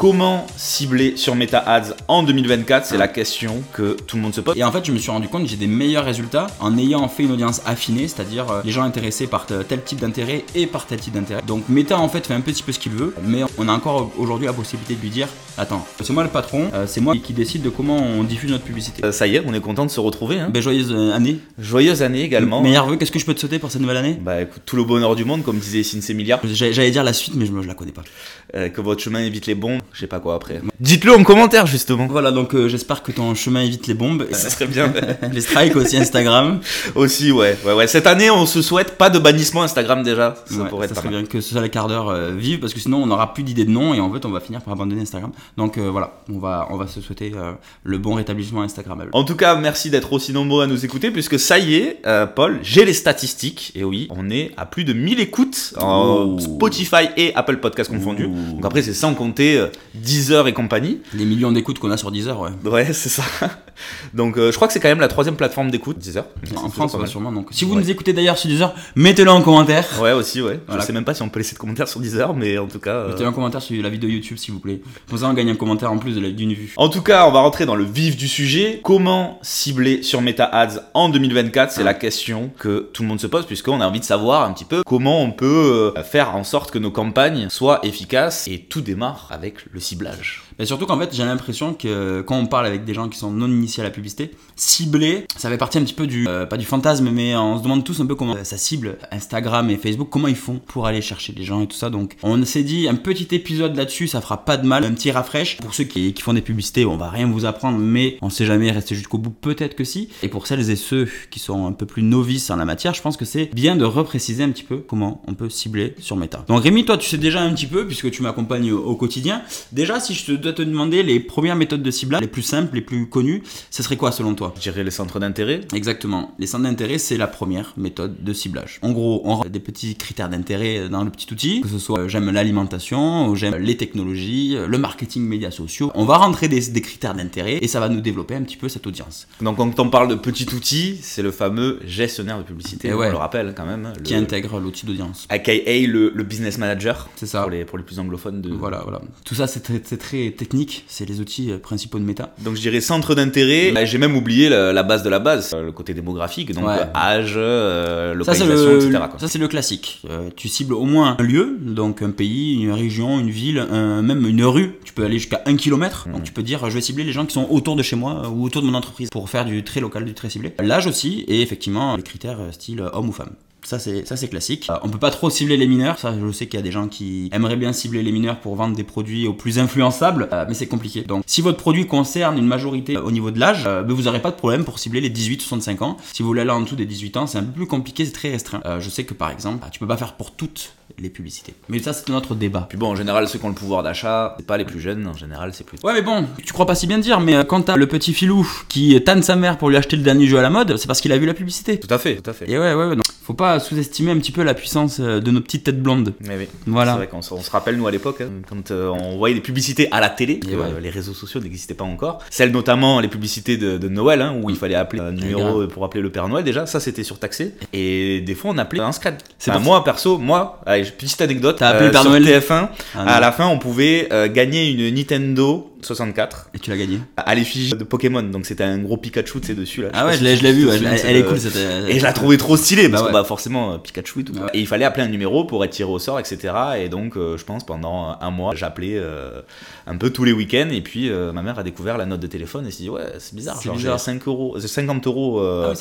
Comment cibler sur Meta Ads en 2024 C'est la question que tout le monde se pose. Et en fait, je me suis rendu compte que j'ai des meilleurs résultats en ayant fait une audience affinée, c'est-à-dire euh, les gens intéressés par tel type d'intérêt et par tel type d'intérêt. Donc Meta en fait fait un petit peu ce qu'il veut, mais on a encore aujourd'hui la possibilité de lui dire Attends, c'est moi le patron, euh, c'est moi qui décide de comment on diffuse notre publicité. Euh, ça y est, on est content de se retrouver. Hein. Ben, joyeuse année. Joyeuse année également. Meilleur vœu, qu'est-ce que je peux te souhaiter pour cette nouvelle année? Bah écoute, tout le bonheur du monde, comme disait Cine Milliard. J'allais dire la suite, mais je, je la connais pas. que votre chemin évite les bons, je sais pas quoi après. Dites-le en commentaire justement. Voilà, donc euh, j'espère que ton chemin évite les bombes. Ça serait bien. les strikes aussi Instagram. aussi, ouais. ouais, ouais. Cette année, on se souhaite pas de bannissement Instagram déjà. Ça pourrait être ça serait bien que ce soit les quarts d'heure euh, parce que sinon on n'aura plus d'idées de nom et en fait on va finir par abandonner Instagram. Donc euh, voilà, on va, on va se souhaiter le bon rétablissement Instagrammable. En tout cas, merci d'être aussi nombreux à nous écouter puisque ça y est, Paul, j'ai les statistiques et oui, on est à plus de 1000 écoutes en Spotify et Apple Podcast confondus. Donc après, c'est sans compter Deezer et compagnie. Les millions d'écoutes qu'on a sur Deezer, ouais. Ouais, c'est ça. Donc euh, je crois que c'est quand même la troisième plateforme d'écoute, Deezer. En France, sûrement. Donc si vous nous écoutez d'ailleurs sur Deezer, mettez-le en commentaire. Ouais, aussi, ouais. Je sais même pas si on peut laisser de commentaires sur Deezer, mais en tout cas. Euh, mettez-le en commentaire sur la vidéo YouTube, s'il vous plaît. Pour ça, on gagne un commentaire en plus de d'une vue. En tout cas, on va rentrer dans le vif du sujet. Comment cibler sur Meta Ads en 2024 C'est la question que tout le monde se pose, puisqu'on a envie de savoir un petit peu comment on peut euh, faire en sorte que nos campagnes soient efficaces. Et tout démarre avec le ciblage. Et surtout qu'en fait, j'ai l'impression que quand on parle avec des gens qui sont non initiés à la publicité, cibler, ça fait partie un petit peu du, euh, pas du fantasme, mais on se demande tous un peu comment ça cible Instagram et Facebook, comment ils font pour aller chercher les gens et tout ça. Donc, on s'est dit un petit épisode là-dessus, ça fera pas de mal, un petit rafraîche. Pour ceux qui, font des publicités, on va rien vous apprendre, mais on sait jamais rester jusqu'au bout, peut-être que si. Et pour celles et ceux qui sont un peu plus novices en la matière, je pense que c'est bien de repréciser un petit peu comment on peut cibler sur Meta. Donc, Rémi, toi, tu sais déjà un petit peu, puisque tu m'accompagnes au, quotidien. Déjà, si je te dois te demander les premières méthodes de ciblage, les plus simples, les plus connues, ce serait quoi selon toi? Je dirais les centres d'intérêt? Exactement. Les centres d'intérêt, c'est la première méthode de ciblage. En gros, on rentre des petits critères d'intérêt dans le petit outil, que ce soit euh, j'aime l'alimentation, ou j'aime les technologies, le marketing médias sociaux. On va rentrer des, critères d'intérêt et ça va nous développer un petit peu cette audience. Donc quand on parle de petit outil, c'est le fameux gestionnaire de publicité, eh on le rappelle quand même. Qui intègre l'outil d'audience. AKA le, le business manager. C'est ça. Pour les, pour les plus anglophones. De... Voilà, voilà. Tout ça, c'est très, très technique. C'est les outils euh, principaux de méta. Donc je dirais centre d'intérêt. J'ai même oublié la, base de la base, euh, le côté démographique, donc âge, euh, localisation, etc. Ça c'est le classique. tu cibles au moins un lieu, donc un pays, une région, une ville, même une rue. Tu peux aller jusqu'à un kilomètre. Donc mm. tu peux dire je vais cibler les gens qui sont autour de chez moi ou autour de mon entreprise pour faire du très local, du très ciblé. L'âge aussi et effectivement les critères style homme ou femme. Ça c'est ça c'est classique. Euh, on peut pas trop cibler les mineurs. Ça je sais qu'il y a des gens qui aimeraient bien cibler les mineurs pour vendre des produits aux plus influençables, euh, mais c'est compliqué. Donc si votre produit concerne une majorité au niveau de l'âge, euh, ben, vous n'aurez pas de problème pour cibler les 18-65 ans. Si vous voulez aller en dessous des 18 ans, c'est un peu plus compliqué, c'est très restreint. je sais que par exemple, tu peux pas faire pour toutes les publicités. Mais ça, c'est notre débat. Puis bon, en général, ceux qui ont le pouvoir d'achat, c'est pas les plus jeunes, en général, c'est plus. Ouais, mais bon, tu crois pas si bien dire, mais quand t'as le petit filou qui tanne sa mère pour lui acheter le dernier jeu à la mode, c'est parce qu'il a vu la publicité. Tout à fait, tout à fait. Et ouais, ouais, ouais. Non. Faut pas sous-estimer un petit peu la puissance euh, de nos petites têtes blondes. Mais oui. Voilà. C'est vrai qu'on se, on se rappelle, nous, à l'époque, hein, quand euh, on voyait des publicités à la télé, euh, les réseaux sociaux n'existaient pas encore. Celles notamment, les publicités de, Noël, hein, où il fallait appeler un numéro pour appeler le Père Noël, déjà, ça c'était surtaxé. Et des fois, on appelait un scred. C'est moi, perso, moi, allez, petite anecdote. T'as appelé le Père Noël TF1, ah, à la fin, on pouvait gagner une Nintendo 64. Et tu l'as gagné À l'effigie de Pokémon, donc c'était un gros Pikachu, dessus là. Ah ouais, je l'ai vu, elle, est cool cette. Et je la trouvais trop stylée, parce bah que bah, forcément, euh, Pikachu et tout. Et il fallait appeler un numéro pour être tiré au sort, etc. Et donc, euh, je pense, pendant un mois, j'appelais euh, un peu tous les week-ends, et puis ma mère a découvert la note de téléphone et s'est dit, ouais, c'est bizarre, genre j'ai 5 euros, 50 euros ah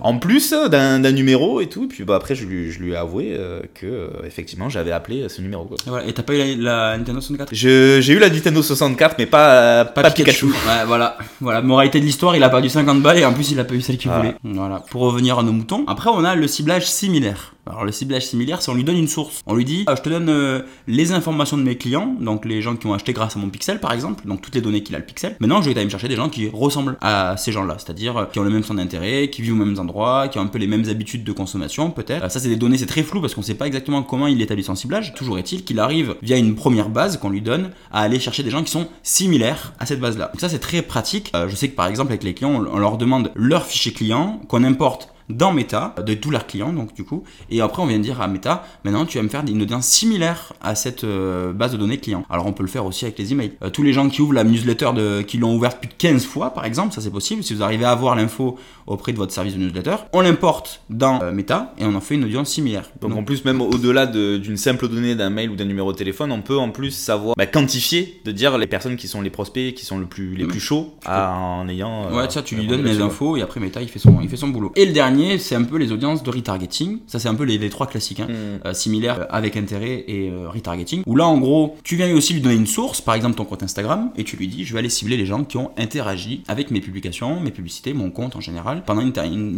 en plus d'un numéro et tout. Et puis bah, après, je lui, je lui ai avoué que, effectivement, j'avais appelé ce numéro. Quoi. et t'as pas eu la Nintendo 64 J'ai eu la Nintendo 64, mais pas pas, Pikachu. Ouais, voilà. Voilà, moralité de l'histoire, il a perdu 50 balles et en plus il a pas eu celle qu'il voulait. Voilà. Pour revenir à nos moutons. Après, on a le ciblage similaire. Alors le ciblage similaire, c'est on lui donne une source. On lui dit, ah, je te donne euh, les informations de mes clients, donc les gens qui ont acheté grâce à mon pixel par exemple, donc toutes les données qu'il a le pixel. Maintenant, je vais aller chercher des gens qui ressemblent à ces gens-là, c'est-à-dire euh, qui ont le même centre d'intérêt, qui vivent aux mêmes endroits, qui ont un peu les mêmes habitudes de consommation peut-être. Euh, ça, c'est des données, c'est très flou parce qu'on sait pas exactement comment il établit son ciblage. Toujours est-il qu'il arrive via une première base qu'on lui donne à aller chercher des gens qui sont similaires à cette base-là. Donc ça, c'est très pratique. je sais que par exemple avec les clients, on leur demande leur fichier client, qu'on importe dans Meta, de tous leurs clients, donc du coup. Et après, on vient dire à Meta, maintenant tu vas me faire une audience similaire à cette euh, base de données client. Alors on peut le faire aussi avec les emails. Euh, tous les gens qui ouvrent la newsletter, de, qui l'ont ouverte plus de 15 fois, par exemple, ça c'est possible. Si vous arrivez à avoir l'info auprès de votre service de newsletter, on l'importe dans euh, Meta et on en fait une audience similaire. Donc, en plus, même au-delà d'une simple donnée d'un mail ou d'un numéro de téléphone, on peut en plus savoir bah, quantifier, de dire les personnes qui sont les prospects, qui sont le plus, les plus chauds, en ayant. ouais, ça, tu lui donnes les infos et après Meta il fait son, il fait son boulot. Et le dernier, c'est un peu les audiences de retargeting. Ça, c'est un peu les, trois classiques, hein. hmm. similaires avec intérêt et retargeting. Où là, en gros, tu viens aussi lui donner une source, par exemple ton compte Instagram, et tu lui dis, je vais aller cibler les gens qui ont interagi avec mes publications, mes publicités, mon compte en général, pendant une,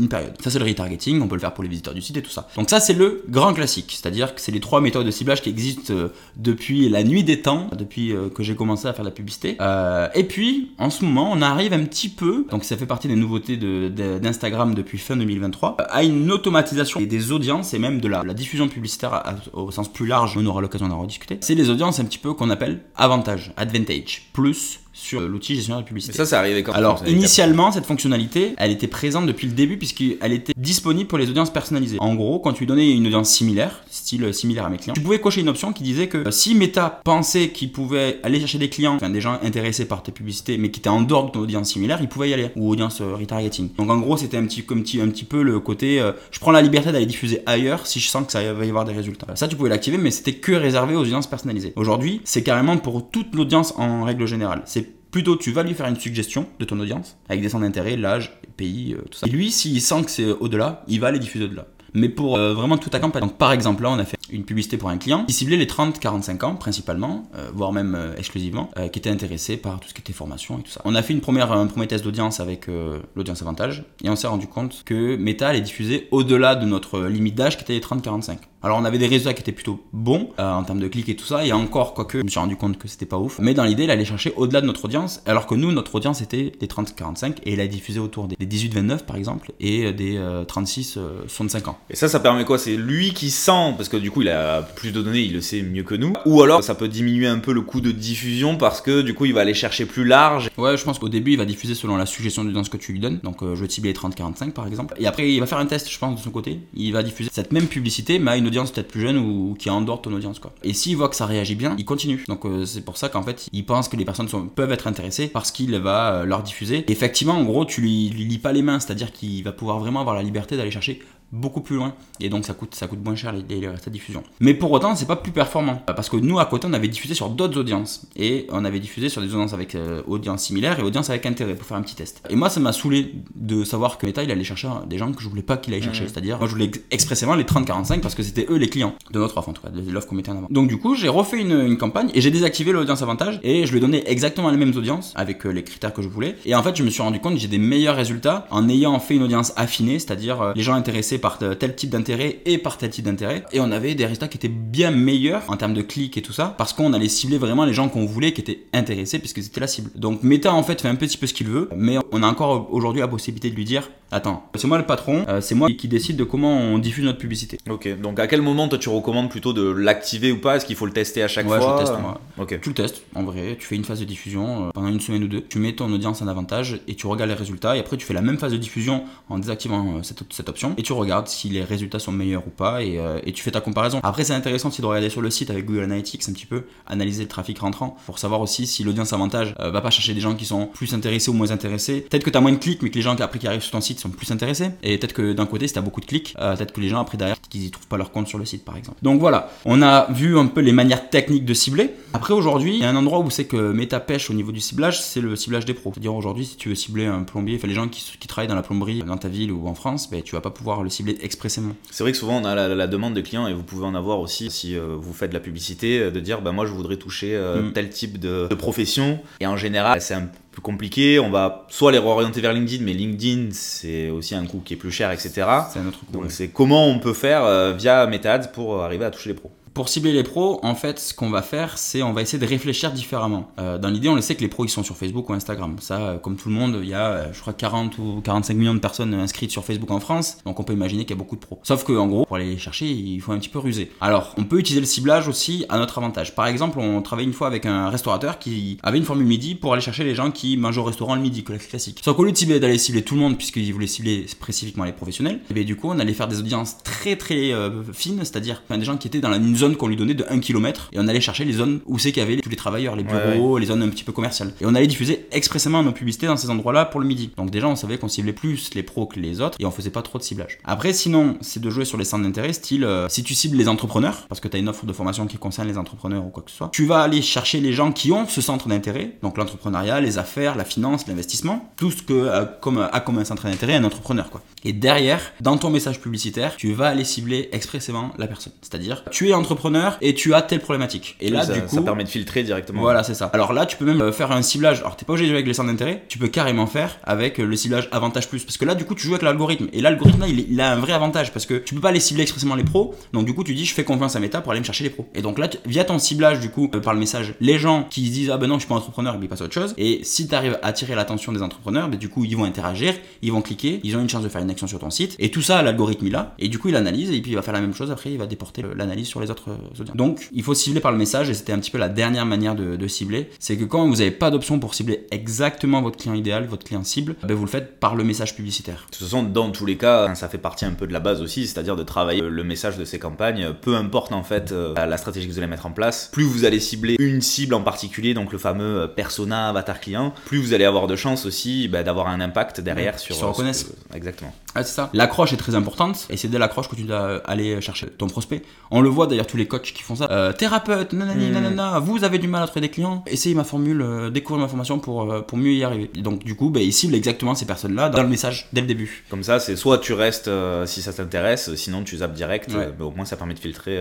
période. Ça, c'est le retargeting, on peut le faire pour les visiteurs du site et tout ça. Donc ça, c'est le grand classique, c'est-à-dire que c'est les trois méthodes de ciblage qui existent euh, depuis la nuit des temps, depuis euh, que j'ai commencé à faire de la publicité. Euh, et puis, en ce moment, on arrive un petit peu, donc ça fait partie des nouveautés d'Instagram depuis fin 2023, à une automatisation des audiences et même de la, diffusion publicitaire au sens plus large, on aura l'occasion d'en rediscuter. C'est les audiences un petit peu qu'on appelle avantage, advantage, plus sur l'outil gestionnaire de publicité. ça, c'est arrivé quand Alors, initialement, cette fonctionnalité, elle était présente depuis le début puisqu'elle était disponible pour les audiences personnalisées. En gros, quand tu donnais une audience similaire, style similaire à mes clients, tu pouvais cocher une option qui disait que si Meta pensait qu'il pouvait aller chercher des clients, enfin des gens intéressés par tes publicités, mais qui étaient en dehors de ton audience similaire, il pouvait y aller, ou audience euh, retargeting. Donc en gros, c'était un petit, un, petit, un petit peu le côté, euh, je prends la liberté d'aller diffuser ailleurs si je sens que ça va y avoir des résultats. Ça, tu pouvais l'activer, mais c'était que réservé aux audiences personnalisées. Aujourd'hui, c'est carrément pour toute l'audience en règle générale. C'est Plutôt, tu vas lui faire une suggestion de ton audience, avec des centres d'intérêt, l'âge, pays, euh, tout ça. Et lui, s'il sent que c'est au-delà, il va les diffuser au-delà. Mais pour euh, vraiment toute ta campagne. Par exemple, là, on a fait une publicité pour un client qui ciblait les 30-45 ans, principalement, euh, voire même exclusivement, qui était intéressé par tout ce qui était formation et tout ça. On a fait une première, un premier test d'audience avec l'audience avantage, et on s'est rendu compte que Meta allait diffuser au-delà de notre limite d'âge qui était les 30-45. Alors on avait des résultats qui étaient plutôt bons euh, en termes de clics et tout ça, et encore, quoique je me suis rendu compte que c'était pas ouf. Mais dans l'idée, il allait chercher au-delà de notre audience, alors que nous, notre audience était des 30-45, et il a diffusé autour des 18-29 par exemple, et des 36-65 euh, ans. Et ça, ça permet quoi? C'est lui qui sent, parce que du coup il a plus de données, il le sait mieux que nous, ou alors ça peut diminuer un peu le coût de diffusion parce que du coup il va aller chercher plus large. Ouais, je pense qu'au début il va diffuser selon la suggestion d'audience que tu lui donnes, donc euh, je vais cibler les 30-45 par exemple, et après il va faire un test, je pense, de son côté, il va diffuser cette même publicité, mais à une audience peut-être plus jeune ou qui est en dehors de ton audience quoi. Et s'il voit que ça réagit bien, il continue. Donc euh, c'est pour ça qu'en fait, il pense que les personnes peuvent être intéressées parce qu'il va euh, leur diffuser. effectivement, en gros, tu lui lis pas les mains, c'est-à-dire qu'il va pouvoir vraiment avoir la liberté d'aller chercher beaucoup plus loin et donc ça coûte ça coûte moins cher les, les, les diffusion. Mais pour autant c'est pas plus performant parce que nous à côté on avait diffusé sur d'autres audiences et on avait diffusé sur des audiences avec euh, audience similaire et audience avec intérêt pour faire un petit test. Et moi ça m'a saoulé de savoir que Meta il allait chercher des gens que je voulais pas qu'il aille chercher. C'est à dire moi je voulais expressément les 30-45 parce que c'était eux les clients de notre offre en tout cas de l'offre qu'on mettait en avant. Donc du coup j'ai refait une, une, campagne et j'ai désactivé l'audience avantage et je lui ai donné exactement les mêmes audiences avec euh, les critères que je voulais. Et en fait je me suis rendu compte que j'ai des meilleurs résultats en ayant fait une audience affinée c'est à dire euh, les gens intéressés par tel type d'intérêt et par tel type d'intérêt. Et on avait des résultats qui étaient bien meilleurs en termes de clics et tout ça, parce qu'on allait cibler vraiment les gens qu'on voulait, qui étaient intéressés, puisque c'était la cible. Donc Meta en fait fait un petit peu ce qu'il veut, mais on a encore aujourd'hui la possibilité de lui dire Attends, c'est moi le patron, euh, c'est moi qui décide de comment on diffuse notre publicité. Ok, donc à quel moment toi tu recommandes plutôt de l'activer ou pas? Est-ce qu'il faut le tester à chaque ouais, fois? je teste moi. Ok. Tu le testes en vrai, tu fais une phase de diffusion euh, pendant une semaine ou deux, tu mets ton audience en avantage et tu regardes les résultats et après tu fais la même phase de diffusion en désactivant euh, cette, cette, option et tu regardes si les résultats sont meilleurs ou pas et, et tu fais ta comparaison. Après c'est intéressant aussi de regarder sur le site avec Google Analytics un petit peu, analyser le trafic rentrant pour savoir aussi si l'audience avantage va pas chercher des gens qui sont plus intéressés ou moins intéressés. Peut-être que tu as moins de clics mais que les gens après qui arrivent sur ton site sont plus intéressés. Et peut-être que d'un côté, si t'as beaucoup de clics, euh, peut-être que les gens après derrière, qu'ils y trouvent pas leur compte sur le site par exemple. Donc voilà, on a vu un peu les manières techniques de cibler. Après aujourd'hui, il y a un endroit où c'est que Meta pêche au niveau du ciblage, c'est le ciblage des pros. C'est-à-dire aujourd'hui, si tu veux cibler un plombier, enfin les gens qui, qui, travaillent dans la plomberie dans ta ville ou en France, ben, tu vas pas pouvoir le cibler expressément. C'est vrai que souvent on a la, demande des clients et vous pouvez en avoir aussi si euh, vous faites de la publicité, euh, de dire bah moi je voudrais toucher mm. tel type de, de profession. Et en général, c'est un compliqué. On va soit les réorienter vers LinkedIn, mais LinkedIn, c'est aussi un coût qui est plus cher, etc. C'est un autre Donc, c'est comment on peut faire euh, via MetaAds pour arriver à toucher les pros Pour cibler les pros, en fait, ce qu'on va faire, c'est on va essayer de réfléchir différemment. Euh, dans l'idée, on le sait que les pros, ils sont sur Facebook ou Instagram. Ça, euh, comme tout le monde, il y a, euh, je crois, 40 ou 45 millions de personnes inscrites sur Facebook en France. Donc on peut imaginer qu'il y a beaucoup de pros. Sauf que, en gros, pour aller les chercher, il faut un petit peu ruser. Alors, on peut utiliser le ciblage aussi à notre avantage. Par exemple, on travaillait une fois avec un restaurateur qui avait une formule midi pour aller chercher les gens qui mangent au restaurant le midi, classique. Sauf qu'au lieu d'aller cibler tout le monde, puisqu'il voulait cibler spécifiquement les professionnels, et eh bien, du coup, on allait faire des audiences très très fines, c'est-à-dire des gens qui étaient dans une zone qu'on lui donnait de 1 km et on allait chercher les zones où c'est qu'il y avait tous les travailleurs, les bureaux, les zones un petit peu commerciales. Et on allait diffuser expressément nos publicités dans ces endroits-là pour le midi. Donc déjà, on savait qu'on ciblait plus les pros que les autres et on faisait pas trop de ciblage. Après, sinon, c'est de jouer sur les centres d'intérêt, style euh, si tu cibles les entrepreneurs, parce que tu as une offre de formation qui concerne les entrepreneurs ou quoi que ce soit, tu vas aller chercher les gens qui ont ce centre d'intérêt, donc l'entrepreneuriat, les affaires, la finance, l'investissement, tout ce que euh, comme, a comme un centre d'intérêt un entrepreneur. Quoi. Et derrière, dans ton message publicitaire, tu vas aller cibler expressément la personne. C'est-à-dire, tu es entrepreneur et tu as telle problématique. Et là, du coup, ça permet de filtrer directement. Voilà, c'est ça. Alors là, tu peux même euh, faire un ciblage. Alors, t'es pas obligé de jouer avec les centres d'intérêt. Tu peux carrément faire avec euh, le ciblage avantage plus. Parce que là, du coup, tu joues avec l'algorithme. Et l'algorithme, là, il, a un vrai avantage parce que tu peux pas les cibler expressément les pros. Donc, du coup, tu dis, je fais confiance à Meta pour aller me chercher les pros. Et donc là, via ton ciblage, du coup, euh, par le message, les gens qui disent, ah ben non, je suis pas entrepreneur, ils passent à autre chose. Et si tu arrives à attirer l'attention des entrepreneurs, ben, du coup, ils vont interagir, ils vont cliquer, ils ont une chance de faire une action sur ton site. Et tout ça, l'algorithme, il a. Et du coup, il analyse et puis il va faire la même chose. Après, il va déporter l'analyse sur les autres audiences. Donc, il faut cibler par le message et c'était un petit peu la dernière manière de, cibler. C'est que quand vous n'avez pas d'option pour cibler exactement votre client idéal, votre client cible, ben vous le faites par le message publicitaire. De toute façon, dans tous les cas, ça fait partie un peu de la base aussi, c'est-à-dire de travailler le message de ces campagnes, peu importe en fait euh, la stratégie que vous allez mettre en place. Plus vous allez cibler une cible en particulier, donc le fameux euh, persona, avatar client, plus vous allez avoir de chances aussi ben, d'avoir un impact derrière sur. Se reconnaissent. Exactement. Ah, c'est ça. L'accroche est très importante et c'est dès l'accroche que tu dois aller chercher ton prospect. On le voit d'ailleurs tous les coachs qui font ça. Euh, thérapeute, nanani, hmm. nanana, vous avez du mal à trouver des clients, essayez ma formule, euh, découvrez ma formation pour, euh, pour mieux y arriver. donc du coup, bah, il cible exactement ces personnes-là dans le message dès le début. Comme ça, c'est soit tu restes si ça t'intéresse, sinon tu zappes direct, mais au moins ça permet de filtrer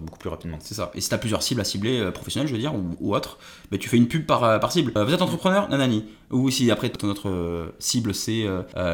beaucoup plus rapidement. C'est ça. Et si tu as plusieurs cibles à cibler, professionnelles je veux dire, ou, ou autres, bah, tu fais une pub par, par cible. vous êtes entrepreneur, nanani. Ou si après ton autre cible c'est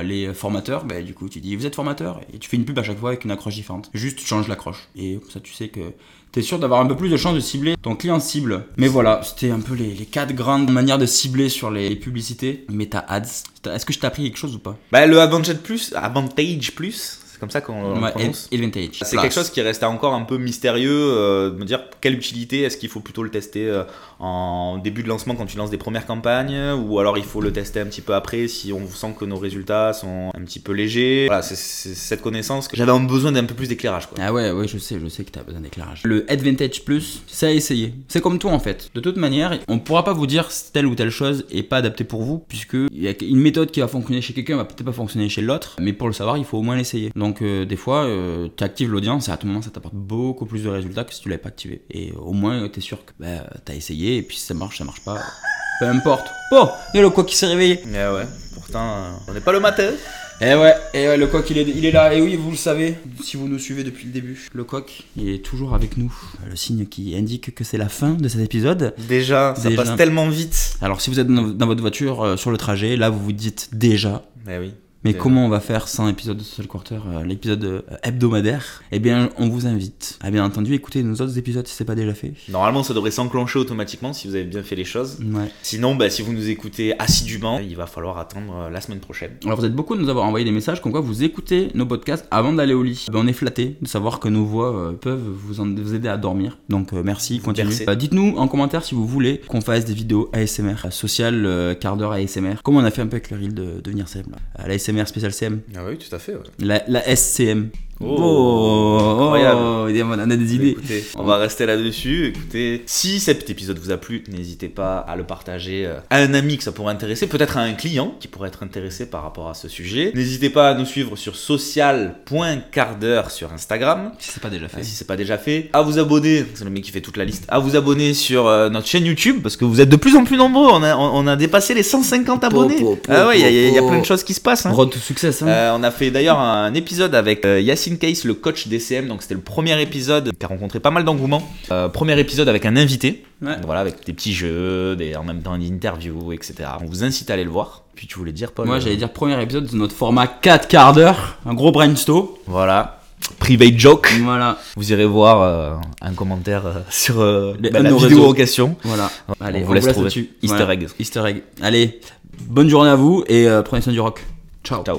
les formateurs, bah, du coup tu dis vous êtes formateur et tu fais une pub à chaque fois avec une accroche différente. Juste tu changes l'accroche. Et comme ça tu sais que t'es sûr d'avoir un peu plus de chance de cibler ton client cible. Mais voilà, c'était un peu les, quatre grandes manières de cibler sur les publicités. Meta Ads. Est-ce que je t'ai appris quelque chose ou pas? Bah le Advantage Plus, Advantage Plus, c'est comme ça qu'on ouais, Advantage. C'est quelque chose qui reste encore un peu mystérieux, euh, de me dire quelle utilité, est-ce qu'il faut plutôt le tester euh, en début de lancement quand tu lances des premières campagnes, ou alors il faut le tester un petit peu après si on sent que nos résultats sont un petit peu légers. Voilà, c'est cette connaissance que j'avais besoin d'un peu plus d'éclairage. Ah ouais, ouais, je sais, je sais que tu as besoin d'éclairage. Le Advantage Plus, c'est à essayer. C'est comme tout en fait. De toute manière, on ne pourra pas vous dire telle ou telle chose est pas adaptée pour vous, puisque il y a une méthode qui va fonctionner chez quelqu'un, va peut-être pas fonctionner chez l'autre, mais pour le savoir, il faut au moins l'essayer. Donc euh, des fois, euh, tu actives l'audience et à tout moment, ça t'apporte beaucoup plus de résultats que si tu l'avais pas activé. Et au moins, tu es sûr que bah, tu as essayé et puis si ça marche, ça marche pas. Peu importe. Oh, il y a le quoi qui s'est réveillé. Eh ouais, pourtant, euh, on n'est pas le matin. Eh ouais, et ouais, le coq il est, il est là, et oui, vous le savez, si vous nous suivez depuis le début, le coq il est toujours avec nous. Le signe qui indique que c'est la fin de cet épisode. Déjà, ça passe tellement vite. Alors, si vous êtes dans, votre voiture sur le trajet, là vous vous dites déjà. Eh oui. Mais comment on va faire 100 épisodes de Social Quarter, euh, l'épisode euh, hebdomadaire? Eh bien, on vous invite à bien entendu écouter nos autres épisodes si c'est pas déjà fait. Normalement, ça devrait s'enclencher automatiquement si vous avez bien fait les choses. Sinon, bah, si vous nous écoutez assidûment, il va falloir attendre euh, la semaine prochaine. Alors, vous êtes beaucoup de nous avoir envoyé des messages comme quoi vous écoutez nos podcasts avant d'aller au lit. Ben, on est flatté de savoir que nos voix peuvent vous, vous, aider à dormir. Donc, merci, continuez. Dites-nous en commentaire si vous voulez qu'on fasse des vidéos ASMR, social quart d'heure ASMR, comme on a fait un peu avec le reel de Devenir Célèbre. L'ASMR SMR spécial CM. Ah oui, tout à fait. La, la SCM. Oh, oh, incroyable. on a des idées. on va rester là-dessus. Écoutez, si cet épisode vous a plu, n'hésitez pas à le partager euh, à un ami que ça pourrait intéresser, peut-être à un client qui pourrait être intéressé par rapport à ce sujet. N'hésitez pas à nous suivre sur social.quart sur Instagram. Si c'est pas déjà fait. Si c'est pas déjà fait. À vous abonner, c'est le mec qui fait toute la liste, à vous abonner sur euh, notre chaîne YouTube parce que vous êtes de plus en plus nombreux. On a, on, a dépassé les 150 abonnés. ah ouais, il y, a plein de choses qui se passent. Hein. Road to success. Hein. Euh, on a fait d'ailleurs un épisode avec Yacine Case, le coach DCM. Donc c'était le premier épisode qui a rencontré pas mal d'engouement. Euh, premier épisode avec un invité. Voilà, avec des petits jeux, des, en même temps une interview, etc. On vous incite à aller le voir. Puis tu voulais dire, Paul Moi, j'allais dire premier épisode de notre format 4 quarts d'heure. Un gros brainstorm. Voilà. private joke. Voilà. Vous irez voir euh, un commentaire euh, sur euh, Les- bah, la vidéo réseaux. en question. Voilà. Allez, on vous laisse trouver. Easter Voilà. egg. Easter egg. Allez, bonne journée à vous et euh, prenez soin du rock. Ciao. Ciao.